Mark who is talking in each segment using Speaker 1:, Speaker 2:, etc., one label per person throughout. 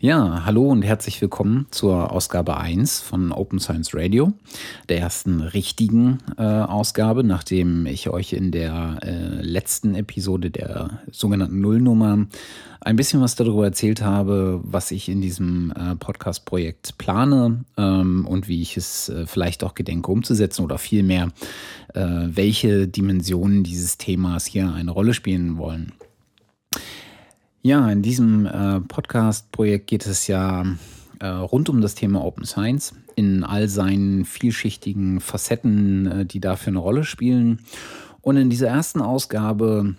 Speaker 1: Ja, hallo und herzlich willkommen zur Ausgabe 1 von Open Science Radio, der ersten richtigen äh, Ausgabe, nachdem ich euch in der äh, letzten Episode der sogenannten Nullnummer ein bisschen was darüber erzählt habe, was ich in diesem äh, Podcast-Projekt plane ähm, und wie ich es äh, vielleicht auch gedenke umzusetzen oder vielmehr, äh, welche Dimensionen dieses Themas hier eine Rolle spielen wollen. Ja, in diesem äh, Podcast-Projekt geht es ja äh, rund um das Thema Open Science in all seinen vielschichtigen Facetten, äh, die dafür eine Rolle spielen. Und in dieser ersten Ausgabe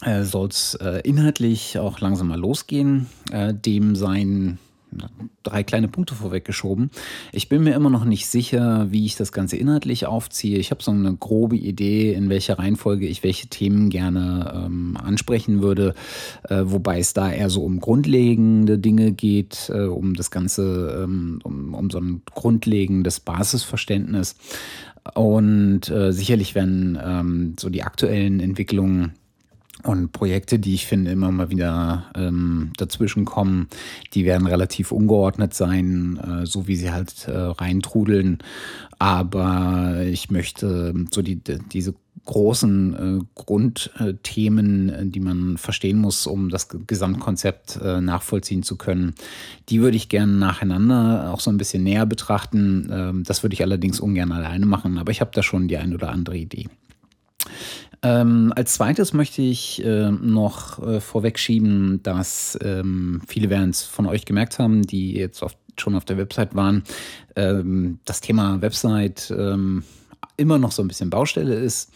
Speaker 1: äh, soll es äh, inhaltlich auch langsam mal losgehen. Äh, dem sein drei kleine Punkte vorweggeschoben. Ich bin mir immer noch nicht sicher, wie ich das Ganze inhaltlich aufziehe. Ich habe so eine grobe Idee, in welcher Reihenfolge ich welche Themen gerne ähm, ansprechen würde, äh, wobei es da eher so um grundlegende Dinge geht, äh, um das Ganze, ähm, um, um so ein grundlegendes Basisverständnis. Und äh, sicherlich werden ähm, so die aktuellen Entwicklungen und Projekte, die ich finde, immer mal wieder ähm, dazwischen kommen, die werden relativ ungeordnet sein, äh, so wie sie halt äh, reintrudeln. Aber ich möchte so die, diese großen äh, Grundthemen, äh, die man verstehen muss, um das Gesamtkonzept äh, nachvollziehen zu können, die würde ich gerne nacheinander auch so ein bisschen näher betrachten. Ähm, das würde ich allerdings ungern alleine machen, aber ich habe da schon die ein oder andere Idee. Ähm, als zweites möchte ich äh, noch äh, vorwegschieben, dass ähm, viele werden es von euch gemerkt haben, die jetzt oft schon auf der Website waren, ähm, das Thema Website ähm, immer noch so ein bisschen Baustelle ist.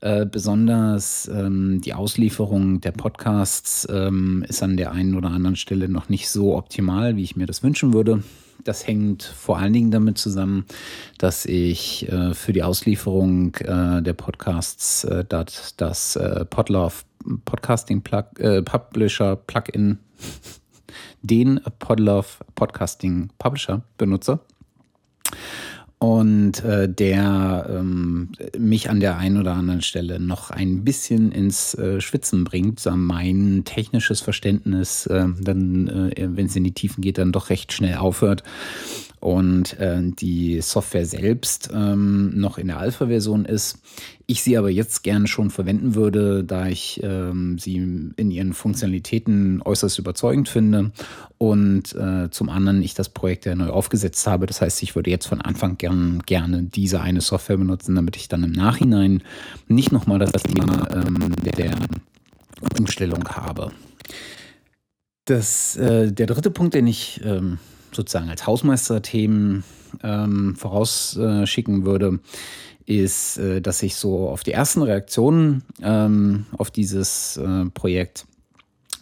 Speaker 1: Äh, besonders ähm, die Auslieferung der Podcasts ähm, ist an der einen oder anderen Stelle noch nicht so optimal, wie ich mir das wünschen würde. Das hängt vor allen Dingen damit zusammen, dass ich äh, für die Auslieferung äh, der Podcasts äh, das, das äh, Podlove Podcasting Plug, äh, Publisher Plugin, den Podlove Podcasting Publisher benutze und äh, der ähm, mich an der einen oder anderen Stelle noch ein bisschen ins äh, Schwitzen bringt, mein technisches Verständnis äh, dann, wenn es in die Tiefen geht, dann doch recht schnell aufhört und äh, die Software selbst ähm, noch in der Alpha-Version ist. Ich sie aber jetzt gerne schon verwenden würde, da ich ähm, sie in ihren Funktionalitäten äußerst überzeugend finde und äh, zum anderen ich das Projekt ja neu aufgesetzt habe. Das heißt, ich würde jetzt von Anfang gern, gerne diese eine Software benutzen, damit ich dann im Nachhinein nicht nochmal das Thema ähm, der Umstellung habe. Das, äh, der dritte Punkt, den ich ähm, sozusagen als Hausmeisterthemen ähm, vorausschicken würde, ist, äh, dass ich so auf die ersten Reaktionen ähm, auf dieses äh, Projekt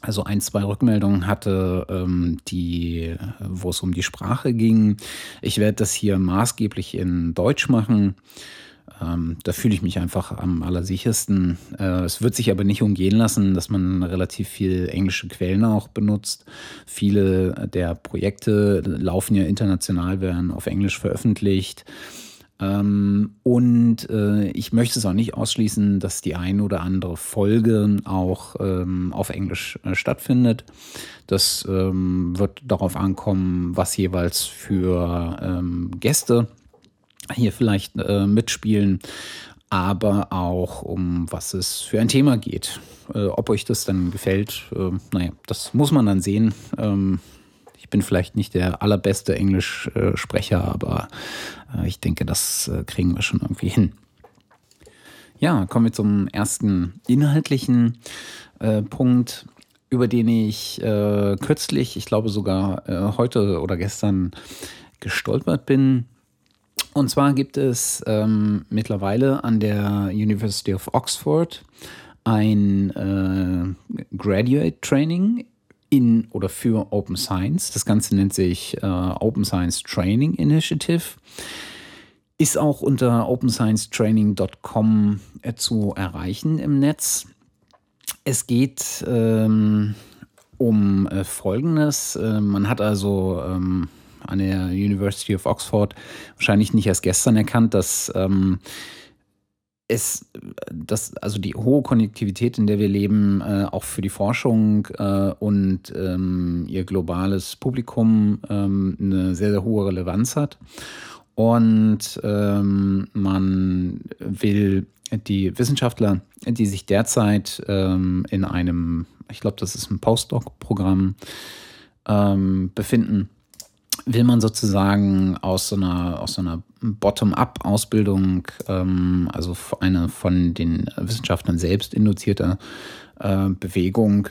Speaker 1: also ein, zwei Rückmeldungen hatte, ähm, die, wo es um die Sprache ging. Ich werde das hier maßgeblich in Deutsch machen. Ähm, da fühle ich mich einfach am allersichersten. Äh, es wird sich aber nicht umgehen lassen, dass man relativ viel englische Quellen auch benutzt. Viele der Projekte laufen ja international, werden auf Englisch veröffentlicht. Ähm, und äh, ich möchte es auch nicht ausschließen, dass die eine oder andere Folge auch ähm, auf Englisch äh, stattfindet. Das ähm, wird darauf ankommen, was jeweils für ähm, Gäste hier vielleicht äh, mitspielen, aber auch um was es für ein Thema geht. Äh, ob euch das dann gefällt, äh, naja, das muss man dann sehen. Ähm, ich bin vielleicht nicht der allerbeste Englischsprecher, aber äh, ich denke, das äh, kriegen wir schon irgendwie hin. Ja, kommen wir zum ersten inhaltlichen äh, Punkt, über den ich kürzlich, ich glaube sogar heute oder gestern gestolpert bin. Und zwar gibt es ähm, mittlerweile an der University of Oxford ein äh, Graduate Training in oder für Open Science. Das Ganze nennt sich äh, Open Science Training Initiative. Ist auch unter opensciencetraining.com äh, zu erreichen im Netz. Es geht ähm, um äh, Folgendes. Äh, man hat also ähm, an der University of Oxford wahrscheinlich nicht erst gestern erkannt, dass ähm, es, das, also die hohe Konnektivität, in der wir leben, äh, auch für die Forschung äh, und ähm, ihr globales Publikum ähm, eine sehr, sehr hohe Relevanz hat. Und ähm, man will die Wissenschaftler, die sich derzeit ähm, in einem, ich glaube, das ist ein Postdoc-Programm, ähm, befinden, will man sozusagen aus so einer, so einer Bottom-up-Ausbildung, ähm, also eine von den Wissenschaftlern selbst induzierte äh, Bewegung,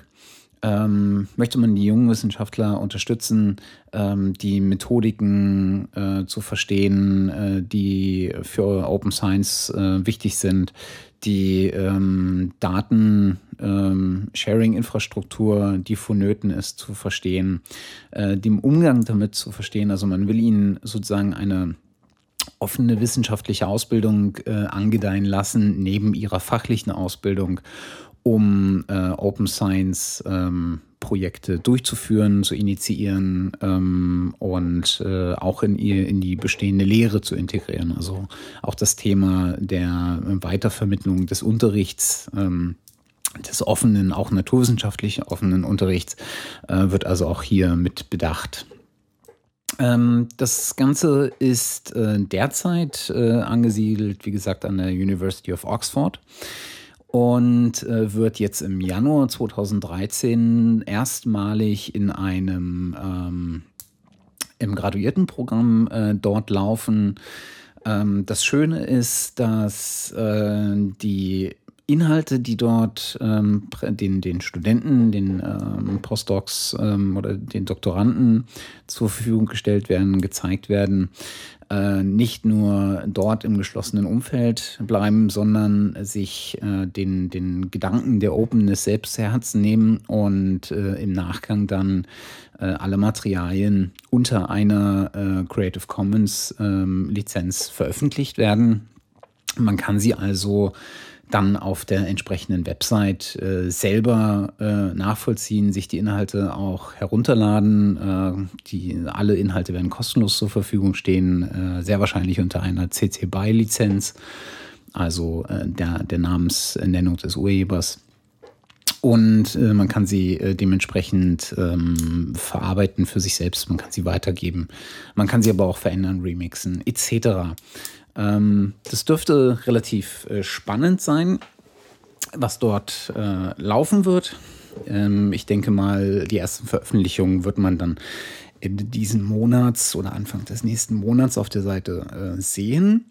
Speaker 1: ähm, möchte man die jungen Wissenschaftler unterstützen, ähm, die Methodiken äh, zu verstehen, äh, die für Open Science äh, wichtig sind, die ähm, Daten-Sharing-Infrastruktur, ähm, die vonnöten ist, zu verstehen, äh, dem Umgang damit zu verstehen. Also man will ihnen sozusagen eine offene wissenschaftliche Ausbildung äh, angedeihen lassen, neben ihrer fachlichen Ausbildung, um äh, Open Science ähm, Projekte durchzuführen, zu initiieren ähm, und äh, auch in, ihr, in die bestehende Lehre zu integrieren. Also auch das Thema der Weitervermittlung des Unterrichts. Ähm, des offenen, auch naturwissenschaftlich offenen Unterrichts äh, wird also auch hier mit bedacht. Ähm, das Ganze ist äh, derzeit äh, angesiedelt, wie gesagt, an der University of Oxford und äh, wird jetzt im Januar 2013 erstmalig in einem ähm, im Graduiertenprogramm äh, dort laufen. Ähm, das Schöne ist, dass äh, die Inhalte, die dort ähm, den, den Studenten, den ähm, Postdocs ähm, oder den Doktoranden zur Verfügung gestellt werden, gezeigt werden, äh, nicht nur dort im geschlossenen Umfeld bleiben, sondern sich äh, den, den Gedanken der Openness selbst zu Herzen nehmen und äh, im Nachgang dann äh, alle Materialien unter einer äh, Creative Commons ähm, Lizenz veröffentlicht werden. Man kann sie also dann auf der entsprechenden Website äh, selber äh, nachvollziehen, sich die Inhalte auch herunterladen. Äh, die, alle Inhalte werden kostenlos zur Verfügung stehen, äh, sehr wahrscheinlich unter einer CC BY-Lizenz, also äh, der, der Namensnennung des Urhebers. Und äh, man kann sie dementsprechend ähm, verarbeiten für sich selbst, man kann sie weitergeben, man kann sie aber auch verändern, remixen etc. Ähm, das dürfte relativ äh, spannend sein, was dort äh, laufen wird. Ähm, ich denke mal, die ersten Veröffentlichungen wird man dann Ende diesen Monats oder Anfang des nächsten Monats auf der Seite äh, sehen.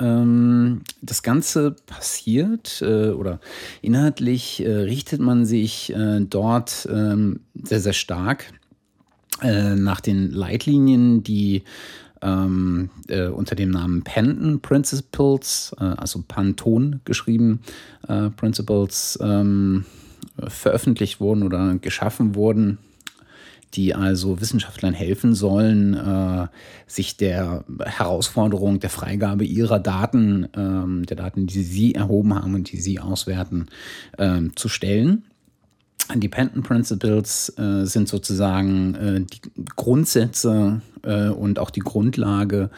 Speaker 1: Ähm, das Ganze passiert äh, oder inhaltlich äh, richtet man sich äh, dort ähm, sehr, sehr stark nach den Leitlinien, die ähm, äh, unter dem Namen Penton Principles, äh, also Panton geschrieben, äh, Principles ähm, veröffentlicht wurden oder geschaffen wurden, die also Wissenschaftlern helfen sollen, äh, sich der Herausforderung der Freigabe ihrer Daten, ähm, der Daten, die sie erhoben haben und die sie auswerten, ähm, zu stellen. Independent Principles äh, sind sozusagen äh, die Grundsätze äh, und auch die Grundlage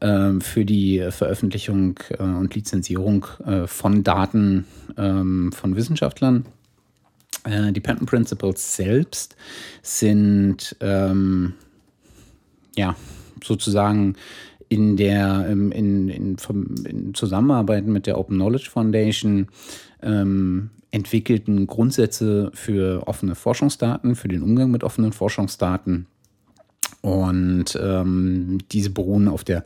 Speaker 1: äh, für die Veröffentlichung äh, und Lizenzierung äh, von Daten ähm, von Wissenschaftlern. Dependent Principles selbst sind ähm, ja sozusagen in der in, in, in, Zusammenarbeit mit der Open Knowledge Foundation ähm, entwickelten Grundsätze für offene Forschungsdaten, für den Umgang mit offenen Forschungsdaten. Und ähm, diese beruhen auf der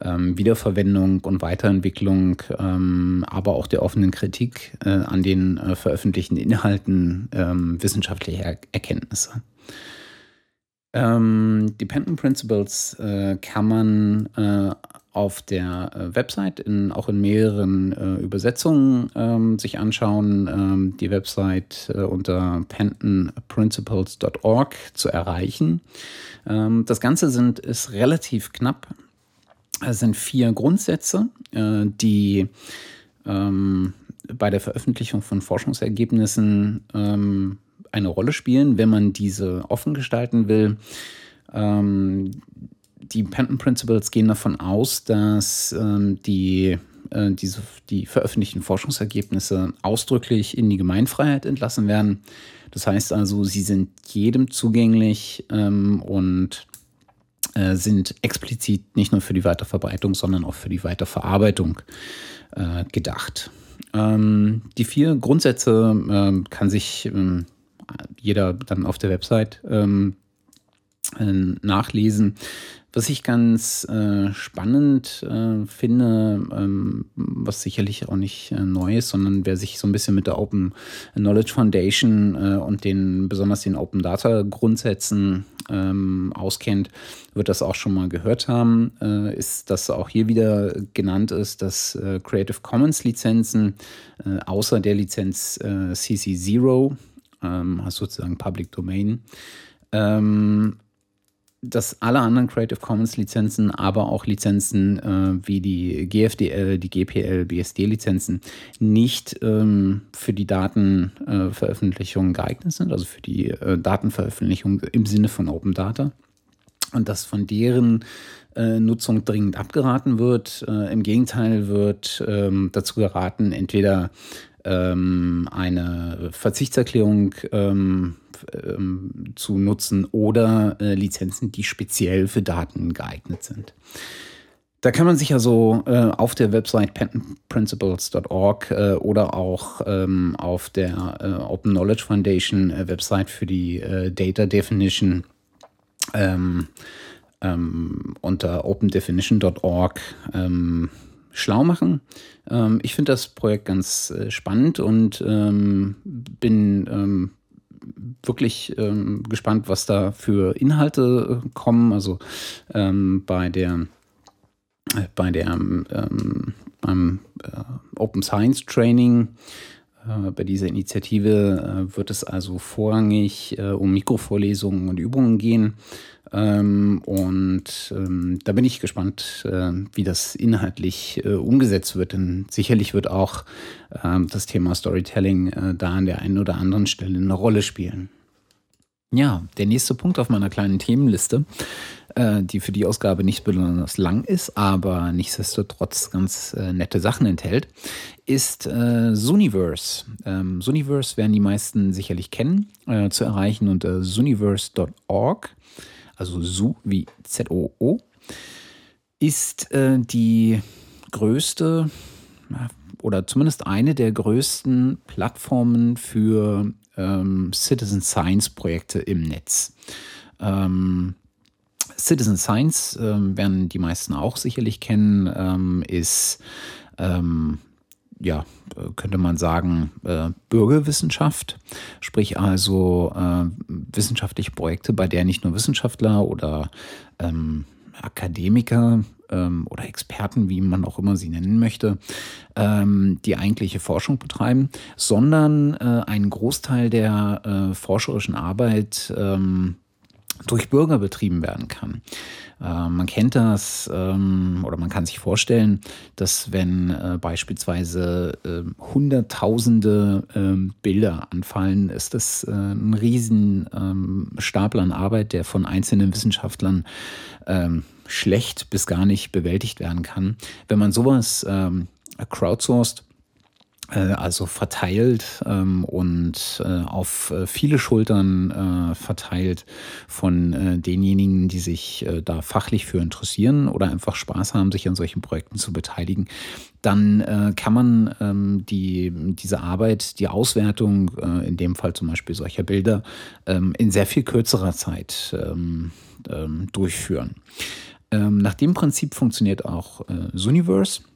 Speaker 1: ähm, Wiederverwendung und Weiterentwicklung, ähm, aber auch der offenen Kritik äh, an den äh, veröffentlichten Inhalten ähm, wissenschaftlicher er Erkenntnisse. Ähm, Dependent Principles äh, kann man äh, auf der äh, Website in, auch in mehreren äh, Übersetzungen ähm, sich anschauen. Ähm, die Website äh, unter pentonprinciples.org zu erreichen. Ähm, das Ganze sind, ist relativ knapp. Es sind vier Grundsätze, äh, die ähm, bei der Veröffentlichung von Forschungsergebnissen ähm, eine Rolle spielen, wenn man diese offen gestalten will. Ähm, die Penton Principles gehen davon aus, dass ähm, die, äh, diese, die veröffentlichten Forschungsergebnisse ausdrücklich in die Gemeinfreiheit entlassen werden. Das heißt also, sie sind jedem zugänglich ähm, und äh, sind explizit nicht nur für die Weiterverbreitung, sondern auch für die Weiterverarbeitung äh, gedacht. Ähm, die vier Grundsätze äh, kann sich ähm, jeder dann auf der Website ähm, äh, nachlesen. Was ich ganz äh, spannend äh, finde, ähm, was sicherlich auch nicht äh, neu ist, sondern wer sich so ein bisschen mit der Open Knowledge Foundation äh, und den besonders den Open Data Grundsätzen ähm, auskennt, wird das auch schon mal gehört haben, äh, ist, dass auch hier wieder genannt ist, dass Creative Commons Lizenzen außer der Lizenz CC0, ähm, sozusagen Public Domain, ähm, dass alle anderen Creative Commons Lizenzen, aber auch Lizenzen äh, wie die GFDL, die GPL, BSD-Lizenzen nicht ähm, für die Datenveröffentlichung äh, geeignet sind, also für die äh, Datenveröffentlichung im Sinne von Open Data. Und dass von deren äh, Nutzung dringend abgeraten wird. Äh, Im Gegenteil wird ähm, dazu geraten, entweder ähm, eine Verzichtserklärung ähm, ähm, zu nutzen oder äh, Lizenzen, die speziell für Daten geeignet sind. Da kann man sich also äh, auf der Website patentprinciples.org äh, oder auch ähm, auf der äh, Open Knowledge Foundation äh, Website für die äh, Data Definition ähm, ähm, unter opendefinition.org schlau machen. Ähm, ich finde das Projekt ganz äh, spannend und ähm, bin wirklich ähm, gespannt, was da für Inhalte äh, kommen. Also ähm, bei der äh, bei der ähm, beim äh, Open Science Training bei dieser Initiative äh, wird es also vorrangig äh, um Mikrovorlesungen und Übungen gehen. Ähm, und ähm, da bin ich gespannt, äh, wie das inhaltlich äh, umgesetzt wird. Denn sicherlich wird auch äh, das Thema Storytelling äh, da an der einen oder anderen Stelle eine Rolle spielen. Ja, der nächste Punkt auf meiner kleinen Themenliste, äh, die für die Ausgabe nicht besonders lang ist, aber nichtsdestotrotz ganz äh, nette Sachen enthält, ist äh, Zooniverse. Ähm, Zooniverse werden die meisten sicherlich kennen, äh, zu erreichen unter zooniverse.org also Zoo wie Z-O-O, ist äh, die größte oder zumindest eine der größten Plattformen für ähm, Citizen Science Projekte im Netz. Ähm, Citizen Science ähm, werden die meisten auch sicherlich kennen, ähm, ist ähm, ja, könnte man sagen, äh, Bürgerwissenschaft, sprich also äh, wissenschaftliche Projekte, bei der nicht nur Wissenschaftler oder ähm, Akademiker ähm, oder Experten, wie man auch immer sie nennen möchte, ähm, die eigentliche Forschung betreiben, sondern äh, einen Großteil der äh, forscherischen Arbeit ähm, durch Bürger betrieben werden kann. Äh, man kennt das ähm, oder man kann sich vorstellen, dass wenn äh, beispielsweise äh, Hunderttausende ähm, Bilder anfallen, ist das äh, ein riesen ähm, Stapel an Arbeit, der von einzelnen Wissenschaftlern ähm, schlecht bis gar nicht bewältigt werden kann. Wenn man sowas ähm, crowdsourced, also verteilt ähm, und äh, auf äh, viele Schultern äh, verteilt von äh, denjenigen, die sich äh, da fachlich für interessieren oder einfach Spaß haben, sich an solchen Projekten zu beteiligen, dann kann man ähm, die, diese Arbeit, die Auswertung, in dem Fall zum Beispiel solcher Bilder, ähm, in sehr viel kürzerer Zeit ähm, ähm, durchführen. Ähm, nach dem Prinzip funktioniert auch äh, Zooniverse. Äh,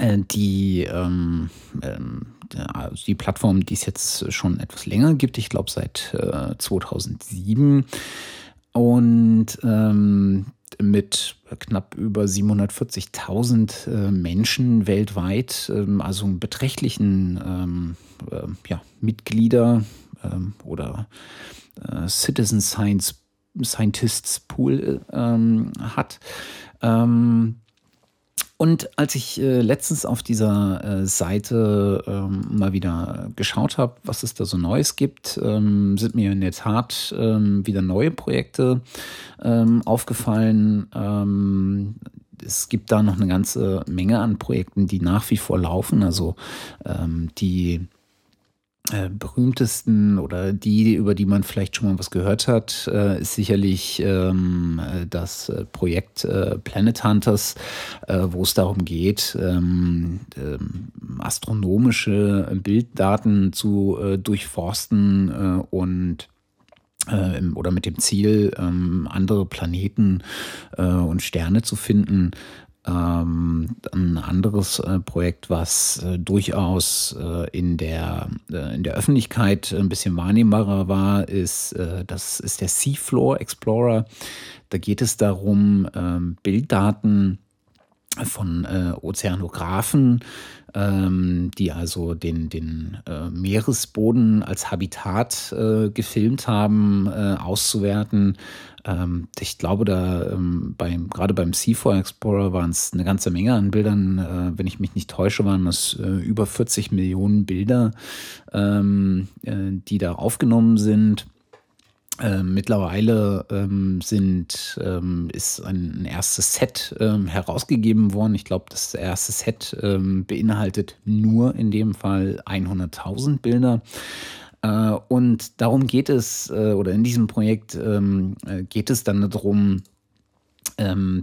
Speaker 1: die, ähm, ähm, also die Plattform, die es jetzt schon etwas länger gibt, ich glaube seit äh, 2007 und ähm, mit knapp über 740.000 äh, Menschen weltweit, ähm, also einen beträchtlichen äh, ja, Mitglieder ähm, oder äh, Citizen Science Scientists Pool hat. Ähm, Und als ich äh, letztens auf dieser äh, Seite ähm, mal wieder geschaut habe, was es da so Neues gibt, ähm, sind mir in der Tat ähm, wieder neue Projekte ähm, aufgefallen. Ähm, es gibt da noch eine ganze Menge an Projekten, die nach wie vor laufen. Also ähm, die äh, berühmtesten oder die, über die man vielleicht schon mal was gehört hat, äh, ist sicherlich ähm, äh, das äh, Projekt äh, Planet Hunters, äh, wo es darum geht, ähm, ähm astronomische Bilddaten zu durchforsten und oder mit dem Ziel, ähm, andere Planeten und Sterne zu finden. Ähm, ein anderes äh, Projekt, was äh, durchaus äh, in, der, äh, in der Öffentlichkeit ein bisschen wahrnehmbarer war, ist, äh, das ist der Seafloor Explorer. Da geht es darum, ähm, Bilddaten von äh, Ozeanographen, ähm, die also den, den äh, Meeresboden als Habitat äh, gefilmt haben, äh, auszuwerten. Ähm, ich glaube, da ähm, beim, gerade beim Seafloor Explorer waren es eine ganze Menge an Bildern. Äh, wenn ich mich nicht täusche, waren das äh, über 40 Millionen Bilder, ähm, die da aufgenommen sind. Ähm, mittlerweile ähm, sind, ähm, ist ein, ein erstes Set ähm, herausgegeben worden. Ich glaube, das erste Set ähm, beinhaltet nur in dem Fall 100.000 Bilder. Äh, und darum geht es, äh, oder in diesem Projekt ähm, äh, geht es dann darum,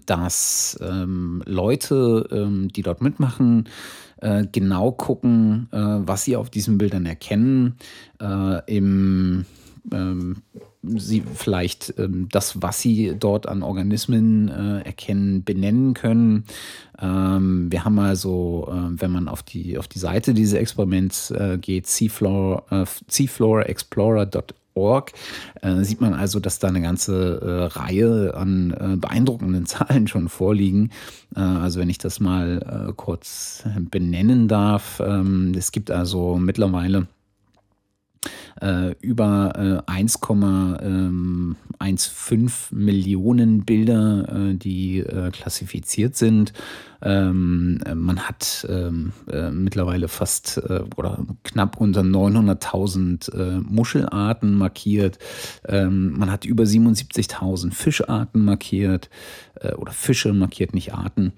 Speaker 1: dass Leute, die dort mitmachen, äh, genau gucken, äh, was sie auf diesen Bildern erkennen. Äh, Im ähm, sie vielleicht ähm, das, was sie dort an Organismen äh, erkennen, benennen können. Ähm, wir haben also, äh, wenn man auf die, auf die Seite dieses Experiments äh, geht, seafloor, äh, seafloorexplorer.org, äh, sieht man also, dass da eine ganze äh, Reihe an äh, beeindruckenden Zahlen schon vorliegen. Äh, also wenn ich das mal äh, kurz benennen darf, ähm, es gibt also mittlerweile äh, über äh, 1,15 ähm, Millionen Bilder, äh, die äh, klassifiziert sind. Ähm, man hat ähm, äh, mittlerweile fast äh, oder knapp unter 900.000 Muschelarten markiert. Ähm, man hat über 77.000 Fischarten markiert oder Fische markiert, nicht Arten.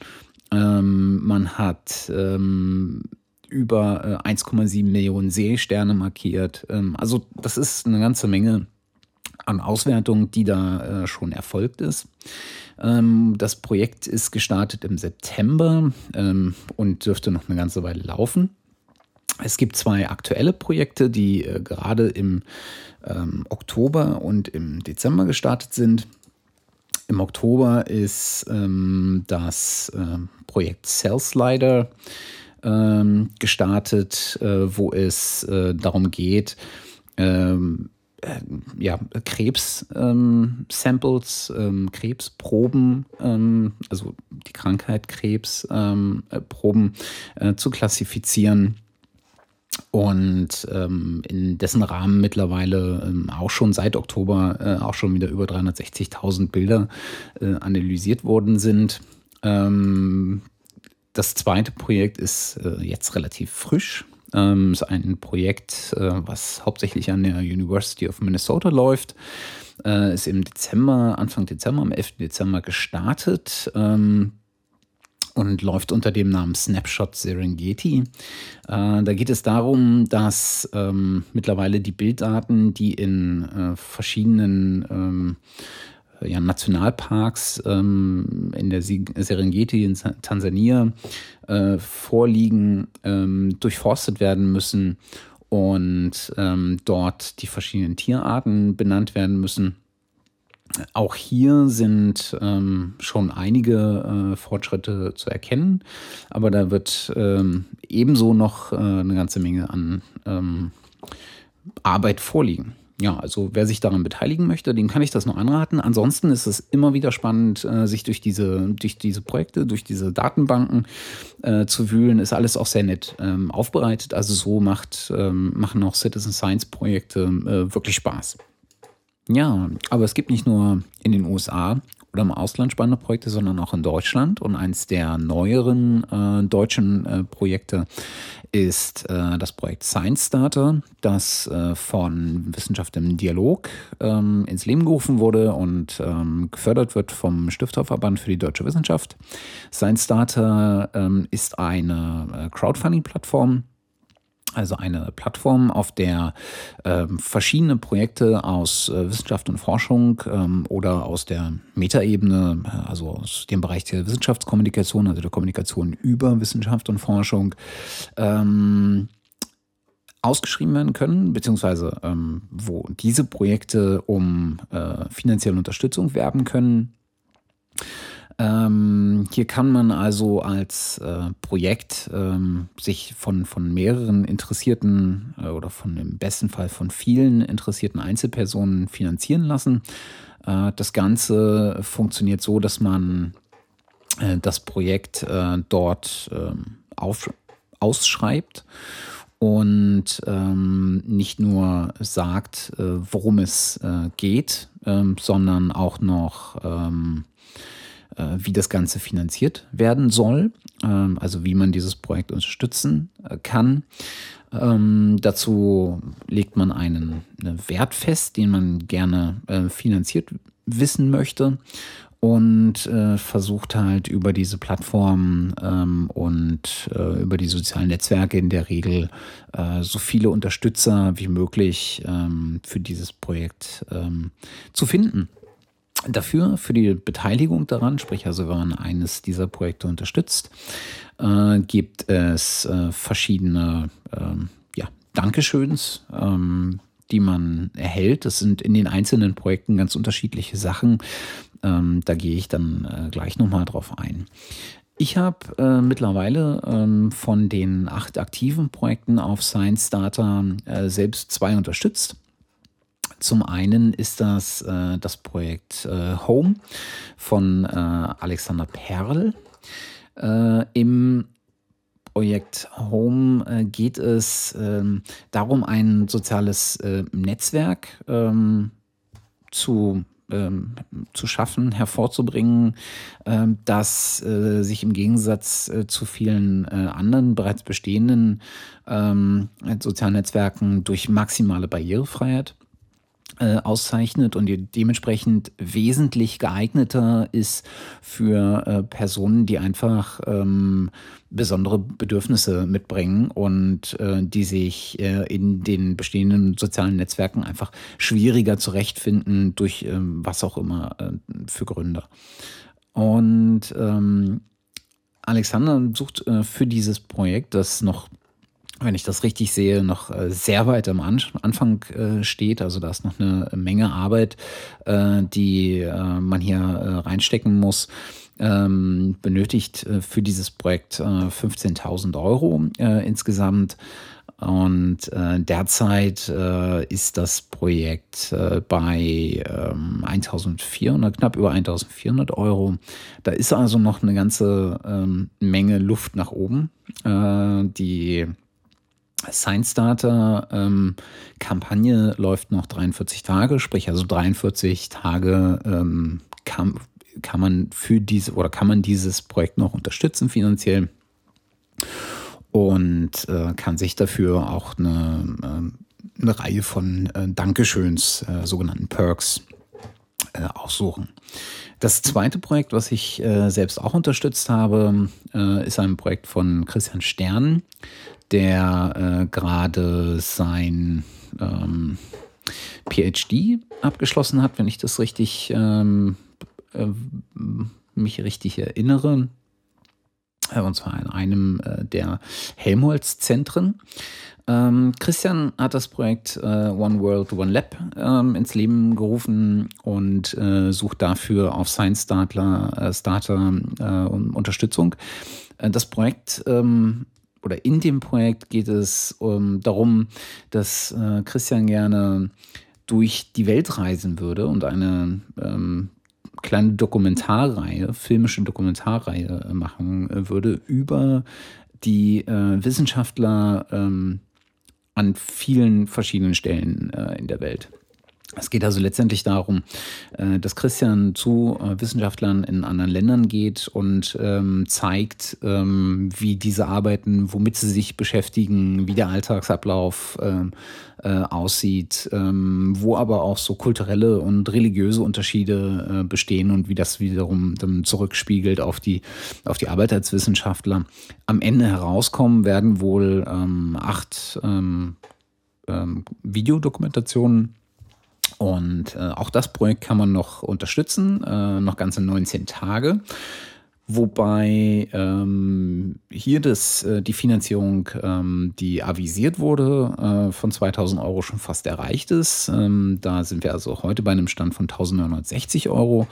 Speaker 1: Ähm, man hat über 1,7 äh, Millionen Seesterne markiert. Ähm, also das ist eine ganze Menge an Auswertung, die da äh, schon erfolgt ist. Ähm, das Projekt ist gestartet im September ähm, und dürfte noch eine ganze Weile laufen. Es gibt zwei aktuelle Projekte, die äh, gerade im Oktober und im Dezember gestartet sind. Im Oktober ist das Projekt Cell Slider ähm, gestartet, äh, wo es äh, darum geht, ähm, äh, ja, Krebs-Samples, ähm, ähm, Krebsproben, ähm, also die Krankheit Krebsproben äh, äh, zu klassifizieren und ähm, in dessen Rahmen mittlerweile ähm, auch schon seit Oktober äh, auch schon wieder über 360.000 Bilder äh, analysiert worden sind. Ähm, das zweite Projekt ist äh, jetzt relativ frisch. Ähm, ist ein Projekt, äh, was hauptsächlich an der University of Minnesota läuft. Äh, ist im Dezember, Anfang Dezember, am 11. Dezember gestartet. Ähm, und läuft unter dem Namen Snapshot Serengeti. Äh, da geht es darum, dass ähm, mittlerweile die Bilddaten, die in äh, verschiedenen ähm, ja, Nationalparks ähm, in der Serengeti in Tansania äh, vorliegen, ähm, durchforstet werden müssen und ähm, dort die verschiedenen Tierarten benannt werden müssen. Auch hier sind ähm, schon einige äh, Fortschritte zu erkennen, aber da wird ähm, ebenso noch äh, eine ganze Menge an ähm, Arbeit vorliegen ja, also wer sich daran beteiligen möchte, dem kann ich das nur anraten. Ansonsten ist es immer wieder spannend, äh, sich durch diese, durch diese Projekte, durch diese Datenbanken äh, zu wühlen. Ist alles auch sehr nett ähm, aufbereitet. Also so macht, ähm, machen auch Citizen Science Projekte äh, wirklich Spaß. Ja, aber es gibt nicht nur in den USA oder im Ausland spannende Projekte, sondern auch in Deutschland. Und eins der neueren äh, deutschen äh, Projekte ist äh, das Projekt Science Starter, das äh, von Wissenschaft im Dialog ähm, ins Leben gerufen wurde und ähm, gefördert wird vom Stifterverband für die deutsche Wissenschaft. Science Starter ähm, ist eine äh, Crowdfunding-Plattform, also eine Plattform, auf der ähm, verschiedene Projekte aus äh, Wissenschaft und Forschung ähm, oder aus der Metaebene, äh, also aus dem Bereich der Wissenschaftskommunikation, also der Kommunikation über Wissenschaft und Forschung, ähm, ausgeschrieben werden können, beziehungsweise ähm, wo diese Projekte um äh, finanzielle Unterstützung werben können. Ähm, hier kann man also als äh, Projekt ähm, sich von, von mehreren interessierten äh, oder von im besten Fall von vielen interessierten Einzelpersonen finanzieren lassen. Äh, das Ganze funktioniert so, dass man äh, das Projekt äh, dort ähm, auf, ausschreibt und ähm, nicht nur sagt, äh, worum es geht, ähm, sondern auch noch ähm, äh, wie das Ganze finanziert werden soll, ähm, also wie man dieses Projekt unterstützen äh, kann. Ähm, dazu legt man einen, Wert fest, den man gerne äh, finanziert wissen möchte und äh, versucht halt über diese Plattformen ähm, und äh, über die sozialen Netzwerke in der Regel äh, so viele Unterstützer wie möglich für dieses Projekt zu finden. Dafür, für die Beteiligung daran, sprich also wenn man eines dieser Projekte unterstützt, äh, gibt es äh, verschiedene ähm, ja, Dankeschöns, ähm, die man erhält. Das sind in den einzelnen Projekten ganz unterschiedliche Sachen. Ähm, da gehe ich dann äh, gleich nochmal drauf ein. Ich habe äh, mittlerweile ähm, von den acht aktiven Projekten auf Science Data äh, selbst zwei unterstützt. Zum einen ist das äh, das Projekt äh, Home von äh, Alexander Perl. Äh, Im Projekt Home äh, geht es ähm, darum, ein soziales äh, Netzwerk ähm, zu ähm, zu schaffen, hervorzubringen, äh, das äh, sich im Gegensatz äh, zu vielen äh, anderen bereits bestehenden ähm, sozialen Netzwerken durch maximale Barrierefreiheit äh, auszeichnet und dementsprechend wesentlich geeigneter ist für äh, Personen, die einfach ähm, besondere Bedürfnisse mitbringen und äh, die sich äh, in den bestehenden sozialen Netzwerken einfach schwieriger zurechtfinden durch ähm, was auch immer äh, für Gründe. Und ähm, Alexander sucht für dieses Projekt, das noch wenn ich das richtig sehe, noch äh, sehr weit am Anfang äh, steht. Also da ist noch eine Menge Arbeit, äh, die man hier reinstecken muss. Ähm, benötigt für dieses Projekt 15.000 Euro insgesamt. Und derzeit ist das Projekt bei 1.400, ähm, knapp über 1.400 Euro. Da ist also noch eine ganze ähm, Menge Luft nach oben. die Science Starter ähm, läuft noch 43 Tage, sprich also 43 Tage ähm, kann, kann man für diese oder kann man dieses Projekt noch unterstützen finanziell und äh, kann sich dafür auch eine, äh, eine Reihe von äh, Dankeschöns, äh, sogenannten Perks, äh, aussuchen. Das zweite Projekt, was ich äh, selbst auch unterstützt habe, ist ein Projekt von Christian Stern der äh, gerade sein ähm, PhD abgeschlossen hat, wenn ich das richtig ähm, äh, mich richtig erinnere. Äh, und zwar in einem äh, der Helmholtz-Zentren. Ähm, Christian hat das Projekt äh, One World, One Lab ähm, ins Leben gerufen und sucht dafür auf Science Starter, Starter Unterstützung. das Projekt ähm, oder in dem Projekt geht es um, darum, dass Christian gerne durch die Welt reisen würde und eine ähm, kleine Dokumentarreihe, filmische Dokumentarreihe äh, machen würde über die äh, Wissenschaftler ähm, an vielen verschiedenen Stellen äh, in der Welt. Es geht also letztendlich darum, äh, dass Christian zu äh, Wissenschaftlern in anderen Ländern geht und ähm, zeigt, ähm, wie diese arbeiten, womit sie sich beschäftigen, wie der Alltagsablauf ähm, äh, aussieht, wo aber auch so kulturelle und religiöse Unterschiede bestehen und wie das wiederum dann zurückspiegelt auf die, auf die Arbeit als Wissenschaftler. Am Ende herauskommen werden wohl acht Videodokumentationen und äh, auch das Projekt kann man noch unterstützen, äh, noch ganze 19 Tage. Wobei ähm, hier das, äh, die Finanzierung, ähm, die avisiert wurde, äh, von 2000 Euro schon fast erreicht ist. Ähm, da sind wir also heute bei einem Stand von 1960 Euro,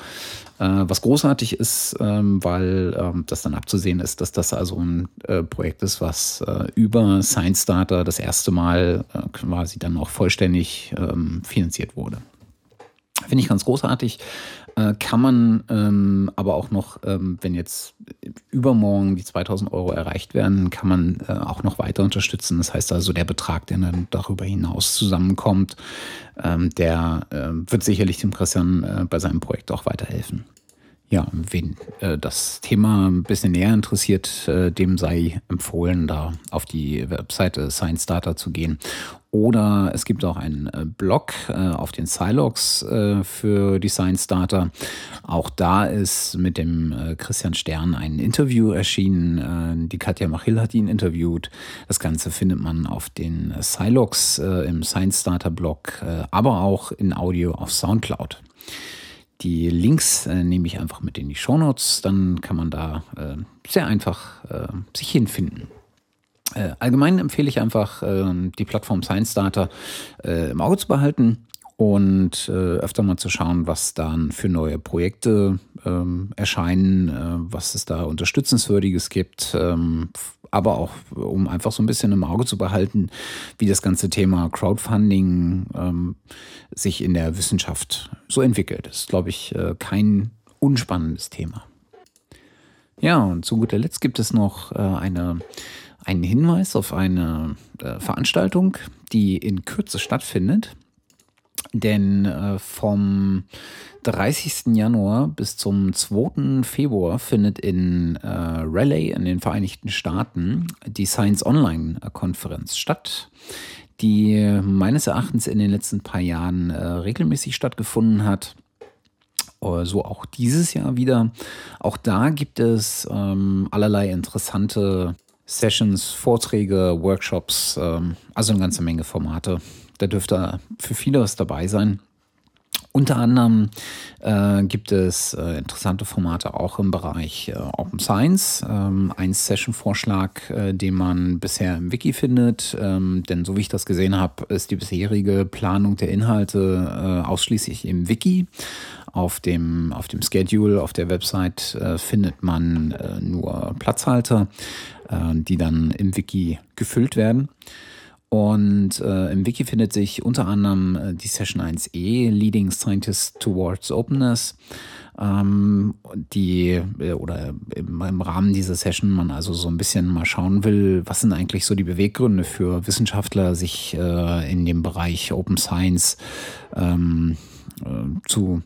Speaker 1: äh, was großartig ist, ähm, weil ähm, das dann abzusehen ist, dass das also ein äh, Projekt ist, was äh, über Science Starter das erste Mal äh, quasi dann auch vollständig ähm, finanziert wurde. Finde ich ganz großartig. Äh, kann man ähm, aber auch noch, ähm, wenn jetzt übermorgen die 2000 Euro erreicht werden, kann man äh, auch noch weiter unterstützen. Das heißt also, der Betrag, der dann darüber hinaus zusammenkommt, ähm, der äh, wird sicherlich dem Christian äh, bei seinem Projekt auch weiterhelfen. Ja, wen äh, das Thema ein bisschen näher interessiert, äh, dem sei empfohlen, da auf die Webseite Science Data zu gehen. Oder es gibt auch einen äh, Blog äh, auf den Silogs äh, für die Science Data. Auch da ist mit dem äh, Christian Stern ein Interview erschienen. die Katja Machill hat ihn interviewt. Das Ganze findet man auf den Silogs im Science Data Blog, aber auch in Audio auf Soundcloud. Die Links äh, nehme ich einfach mit in die Shownotes, dann kann man da äh, sehr einfach äh, sich hinfinden. Äh, allgemein empfehle ich einfach, ähm, die Plattform Science Data äh, im Auge zu behalten und äh, öfter mal zu schauen, was dann für neue Projekte ähm, erscheinen, was es da Unterstützenswürdiges gibt ähm, aber auch um einfach so ein bisschen im Auge zu behalten, wie das ganze Thema Crowdfunding ähm, sich in der Wissenschaft so entwickelt. Das ist, glaube ich, äh, kein unspannendes Thema. Ja, und zu guter Letzt gibt es noch äh, eine, einen Hinweis auf eine äh, Veranstaltung, die in Kürze stattfindet. Denn äh, vom 30. Januar bis zum 2. Februar findet in äh, Raleigh in den Vereinigten Staaten die Science Online Konferenz statt, die meines Erachtens in den letzten paar Jahren äh, regelmäßig stattgefunden hat. Äh, so auch dieses Jahr wieder. Auch da gibt es ähm, allerlei interessante Sessions, Vorträge, Workshops, ähm, also eine ganze Menge Formate. Da dürfte für viele was dabei sein. Unter anderem äh, gibt es äh, interessante Formate auch im Bereich äh, Open Science. Ähm, ein Session-Vorschlag, äh, den man bisher im Wiki findet, ähm, denn so wie ich das gesehen habe, ist die bisherige Planung der Inhalte äh, ausschließlich im Wiki. Auf dem, auf dem Schedule auf der Website äh, findet man nur Platzhalter, die dann im Wiki gefüllt werden. Und äh, im Wiki findet sich unter anderem äh, die Session 1e, Leading Scientists Towards Openness, ähm, die äh, oder im, im, Rahmen dieser Session man also so ein bisschen mal schauen will, was sind eigentlich so die Beweggründe für Wissenschaftler, sich äh, in dem Bereich Open Science ähm, äh, zu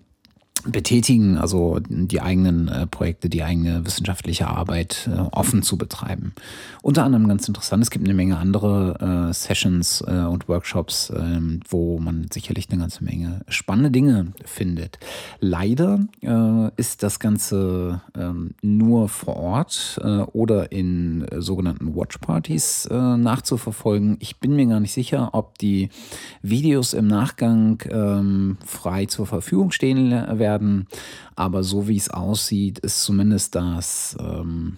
Speaker 1: betätigen, also die eigenen äh, Projekte, die eigene wissenschaftliche Arbeit äh, offen zu betreiben. Unter anderem ganz interessant, es gibt eine Menge andere äh, Sessions äh, und Workshops, ähm, wo man sicherlich eine ganze Menge spannende Dinge findet. Leider äh, ist das Ganze ähm, nur vor Ort äh, oder in sogenannten Watchpartys nachzuverfolgen. Ich bin mir gar nicht sicher, ob die Videos im Nachgang ähm, frei zur Verfügung stehen werden werden. Aber so wie es aussieht, ist zumindest das, ähm,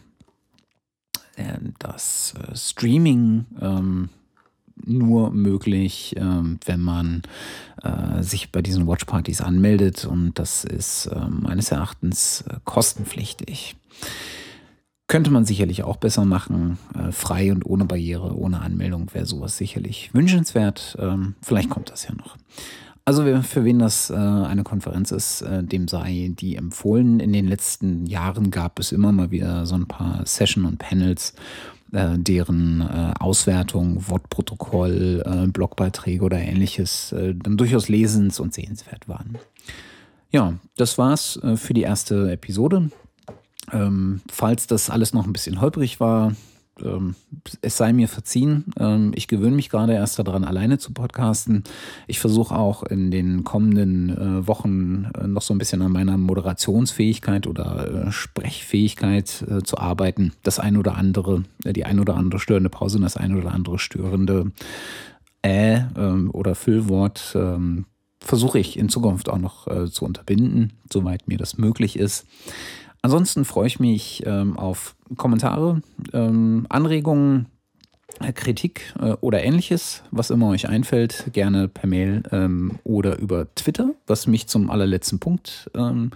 Speaker 1: äh, das äh, Streaming ähm, nur möglich, ähm, wenn man äh, sich bei diesen Watchpartys anmeldet. Und das ist äh, meines Erachtens äh, kostenpflichtig. Könnte man sicherlich auch besser machen. Äh, frei und ohne Barriere, ohne Anmeldung wäre sowas sicherlich wünschenswert. Ähm, vielleicht kommt das ja noch. Also für wen das äh, eine Konferenz ist, äh, dem sei die empfohlen. In den letzten Jahren gab es immer mal wieder so ein paar Session und Panels, äh, deren Auswertung, Wortprotokoll, Blogbeiträge oder ähnliches äh, dann durchaus lesens- und sehenswert waren. Ja, das war's für die erste Episode. Ähm, falls das alles noch ein bisschen holprig war, ähm, es sei mir verziehen. Ähm, ich gewöhne mich gerade erst daran, alleine zu podcasten. Ich versuche auch in den kommenden äh, Wochen äh, noch so ein bisschen an meiner Moderationsfähigkeit oder äh, Sprechfähigkeit äh, zu arbeiten. Das ein oder andere, äh, die ein oder andere störende Pause und das ein oder andere störende Äh ähm, oder Füllwort ähm, versuche ich in Zukunft auch noch äh, zu unterbinden, soweit mir das möglich ist. Ansonsten freue ich mich ähm, auf Kommentare, ähm, Anregungen, äh, Kritik äh, oder ähnliches, was immer euch einfällt, gerne per Mail ähm, oder über Twitter, was mich zum allerletzten Punkt ähm,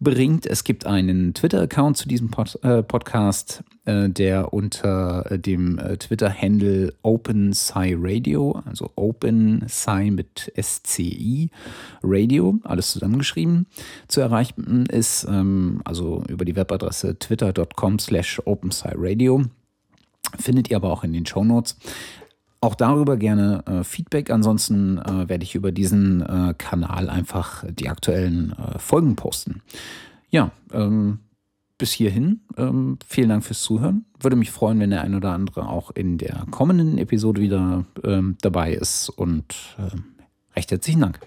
Speaker 1: bringt. Es gibt einen Twitter-Account zu diesem Pod äh, Podcast, äh, der unter äh, dem äh, Twitter-Handle OpenSci Radio, also OpenSci mit SCI Radio, alles zusammengeschrieben, zu erreichen ist. Ähm, also über die Webadresse twitter.com slash OpenSci Radio. Findet ihr aber auch in den Show Notes. Auch darüber gerne äh, Feedback. Ansonsten äh, werde ich über diesen äh, Kanal einfach die aktuellen äh, Folgen posten. Ja, ähm, bis hierhin. Ähm, vielen Dank fürs Zuhören. Würde mich freuen, wenn der ein oder andere auch in der kommenden Episode wieder ähm, dabei ist. Und ähm, recht herzlichen Dank.